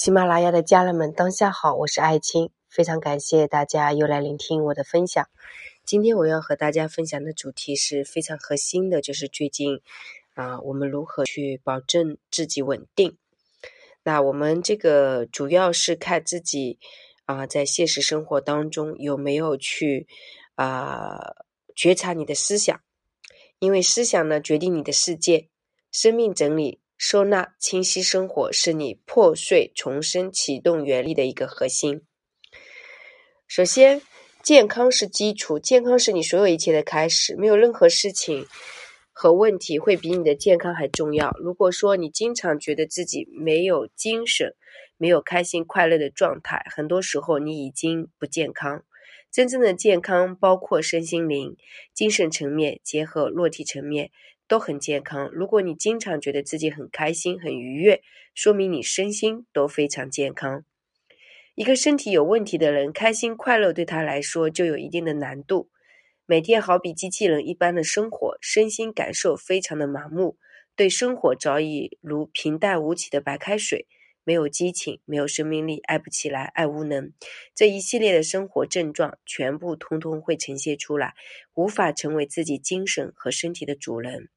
喜马拉雅的家人们，当下好，我是艾青，非常感谢大家又来聆听我的分享。今天我要和大家分享的主题是非常核心的，就是最近啊，我们如何去保证自己稳定？那我们这个主要是看自己啊，在现实生活当中有没有去啊觉察你的思想，因为思想呢决定你的世界，生命整理。收纳清晰生活是你破碎重生启动原力的一个核心。首先，健康是基础，健康是你所有一切的开始。没有任何事情和问题会比你的健康还重要。如果说你经常觉得自己没有精神、没有开心快乐的状态，很多时候你已经不健康。真正的健康包括身心灵、精神层面结合落体层面。都很健康。如果你经常觉得自己很开心、很愉悦，说明你身心都非常健康。一个身体有问题的人，开心快乐对他来说就有一定的难度。每天好比机器人一般的生活，身心感受非常的麻木，对生活早已如平淡无奇的白开水，没有激情，没有生命力，爱不起来，爱无能。这一系列的生活症状，全部通通会呈现出来，无法成为自己精神和身体的主人。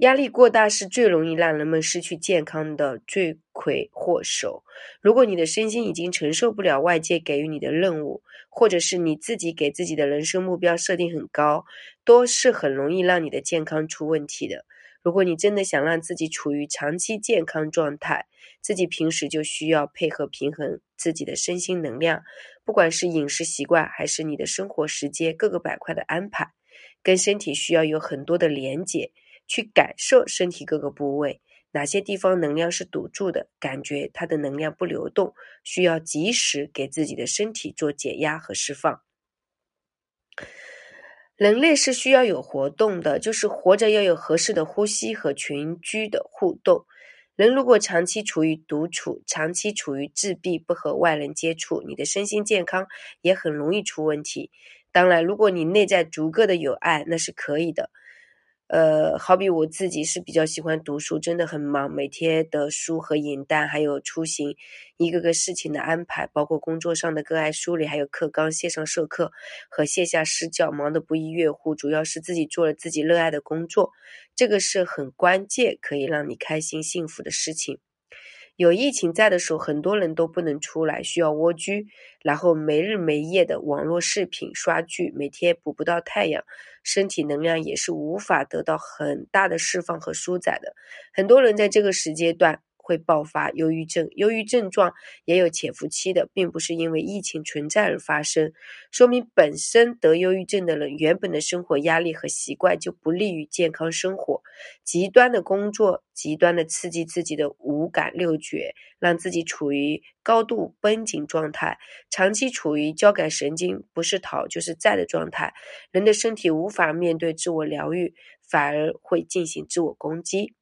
压力过大是最容易让人们失去健康的罪魁祸首。如果你的身心已经承受不了外界给予你的任务，或者是你自己给自己的人生目标设定很高，都是很容易让你的健康出问题的。如果你真的想让自己处于长期健康状态，自己平时就需要配合平衡自己的身心能量，不管是饮食习惯还是你的生活时间各个板块的安排，跟身体需要有很多的连接。去感受身体各个部位哪些地方能量是堵住的，感觉它的能量不流动，需要及时给自己的身体做解压和释放。人类是需要有活动的，就是活着要有合适的呼吸和群居的互动。人如果长期处于独处，长期处于自闭，不和外人接触，你的身心健康也很容易出问题。当然，如果你内在足够的有爱，那是可以的。呃，好比我自己是比较喜欢读书，真的很忙，每天的书和影单，还有出行，一个个事情的安排，包括工作上的个案梳理，还有课纲线上授课和线下施教，忙得不亦乐乎。主要是自己做了自己热爱的工作，这个是很关键，可以让你开心幸福的事情。有疫情在的时候，很多人都不能出来，需要蜗居，然后没日没夜的网络视频刷剧，每天补不到太阳，身体能量也是无法得到很大的释放和舒展的。很多人在这个时间段。会爆发忧郁症，忧郁症状也有潜伏期的，并不是因为疫情存在而发生，说明本身得忧郁症的人原本的生活压力和习惯就不利于健康生活，极端的工作，极端的刺激自己的五感六觉，让自己处于高度绷紧状态，长期处于交感神经不是逃就是在的状态，人的身体无法面对自我疗愈，反而会进行自我攻击。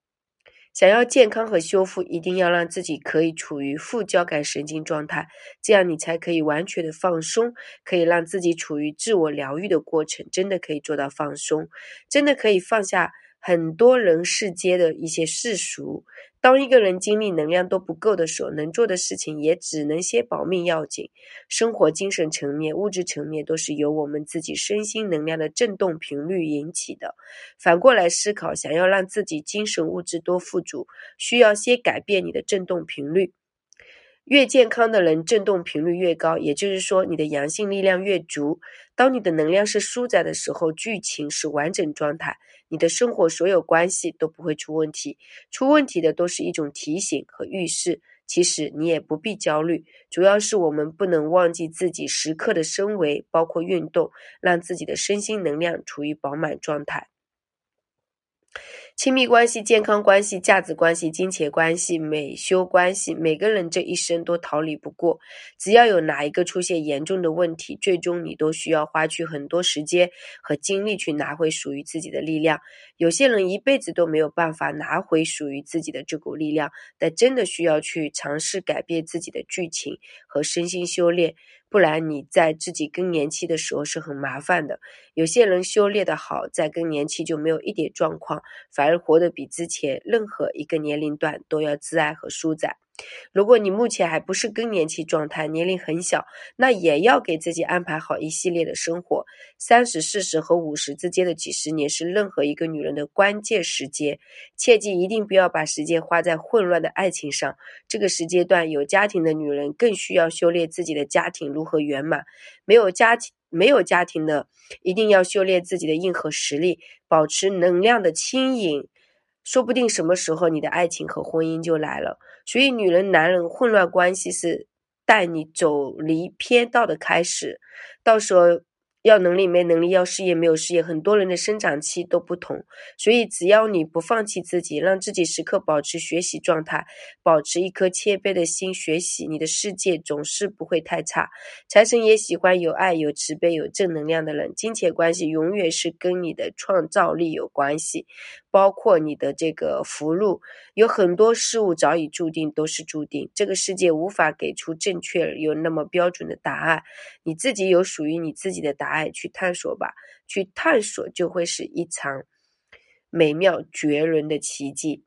想要健康和修复，一定要让自己可以处于副交感神经状态，这样你才可以完全的放松，可以让自己处于自我疗愈的过程，真的可以做到放松，真的可以放下。很多人世间的一些世俗，当一个人精力能量都不够的时候，能做的事情也只能先保命要紧。生活、精神层面、物质层面都是由我们自己身心能量的振动频率引起的。反过来思考，想要让自己精神物质多富足，需要先改变你的振动频率。越健康的人，振动频率越高，也就是说，你的阳性力量越足。当你的能量是舒展的时候，剧情是完整状态，你的生活所有关系都不会出问题。出问题的都是一种提醒和预示。其实你也不必焦虑，主要是我们不能忘记自己时刻的升维，包括运动，让自己的身心能量处于饱满状态。亲密关系、健康关系、价值关系、金钱关系、美修关系，每个人这一生都逃离不过。只要有哪一个出现严重的问题，最终你都需要花去很多时间和精力去拿回属于自己的力量。有些人一辈子都没有办法拿回属于自己的这股力量，但真的需要去尝试改变自己的剧情和身心修炼。不然你在自己更年期的时候是很麻烦的。有些人修炼的好，在更年期就没有一点状况，反而活得比之前任何一个年龄段都要自爱和舒展。如果你目前还不是更年期状态，年龄很小，那也要给自己安排好一系列的生活。三十、四十和五十之间的几十年是任何一个女人的关键时间，切记一定不要把时间花在混乱的爱情上。这个时间段有家庭的女人更需要修炼自己的家庭如何圆满，没有家庭。没有家庭的，一定要修炼自己的硬核实力，保持能量的轻盈，说不定什么时候你的爱情和婚姻就来了。所以，女人、男人混乱关系是带你走离偏道的开始，到时候。要能力没能力，要事业没有事业，很多人的生长期都不同，所以只要你不放弃自己，让自己时刻保持学习状态，保持一颗谦卑的心学习，你的世界总是不会太差。财神也喜欢有爱、有慈悲、有正能量的人。金钱关系永远是跟你的创造力有关系，包括你的这个福禄，有很多事物早已注定，都是注定。这个世界无法给出正确有那么标准的答案，你自己有属于你自己的答案。爱去探索吧，去探索就会是一场美妙绝伦的奇迹。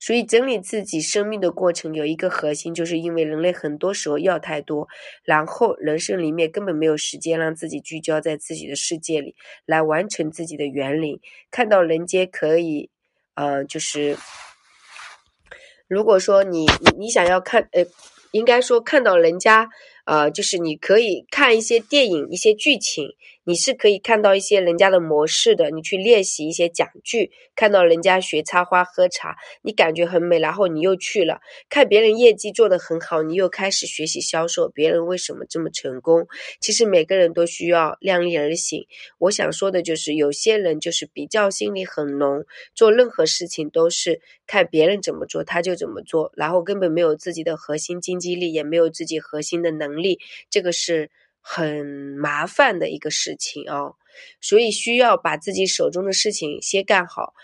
所以，整理自己生命的过程有一个核心，就是因为人类很多时候要太多，然后人生里面根本没有时间让自己聚焦在自己的世界里来完成自己的园林。看到人间可以，呃，就是如果说你你你想要看，呃，应该说看到人家。呃，就是你可以看一些电影、一些剧情，你是可以看到一些人家的模式的。你去练习一些讲句，看到人家学插花、喝茶，你感觉很美，然后你又去了看别人业绩做得很好，你又开始学习销售，别人为什么这么成功？其实每个人都需要量力而行。我想说的就是，有些人就是比较心理很浓，做任何事情都是看别人怎么做他就怎么做，然后根本没有自己的核心经济力，也没有自己核心的能。力，这个是很麻烦的一个事情哦，所以需要把自己手中的事情先干好。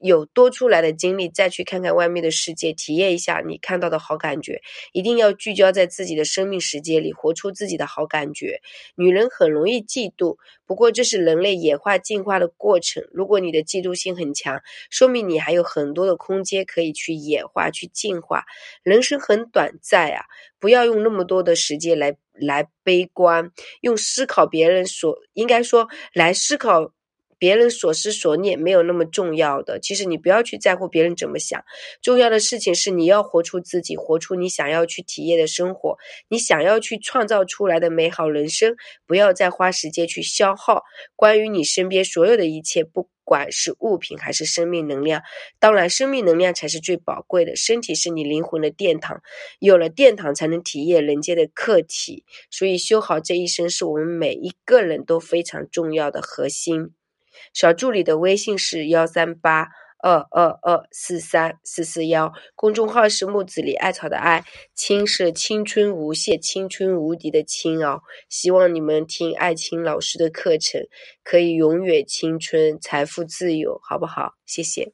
有多出来的精力，再去看看外面的世界，体验一下你看到的好感觉。一定要聚焦在自己的生命时间里，活出自己的好感觉。女人很容易嫉妒，不过这是人类演化进化的过程。如果你的嫉妒心很强，说明你还有很多的空间可以去演化、去进化。人生很短暂啊，不要用那么多的时间来来悲观，用思考别人所应该说来思考。别人所思所念没有那么重要的，其实你不要去在乎别人怎么想，重要的事情是你要活出自己，活出你想要去体验的生活，你想要去创造出来的美好人生。不要再花时间去消耗关于你身边所有的一切，不管是物品还是生命能量。当然，生命能量才是最宝贵的，身体是你灵魂的殿堂，有了殿堂才能体验人间的客体。所以，修好这一生是我们每一个人都非常重要的核心。小助理的微信是幺三八二二二四三四四幺，公众号是木子李艾草的艾，青是青春无限、青春无敌的青哦。希望你们听艾青老师的课程，可以永远青春、财富自由，好不好？谢谢。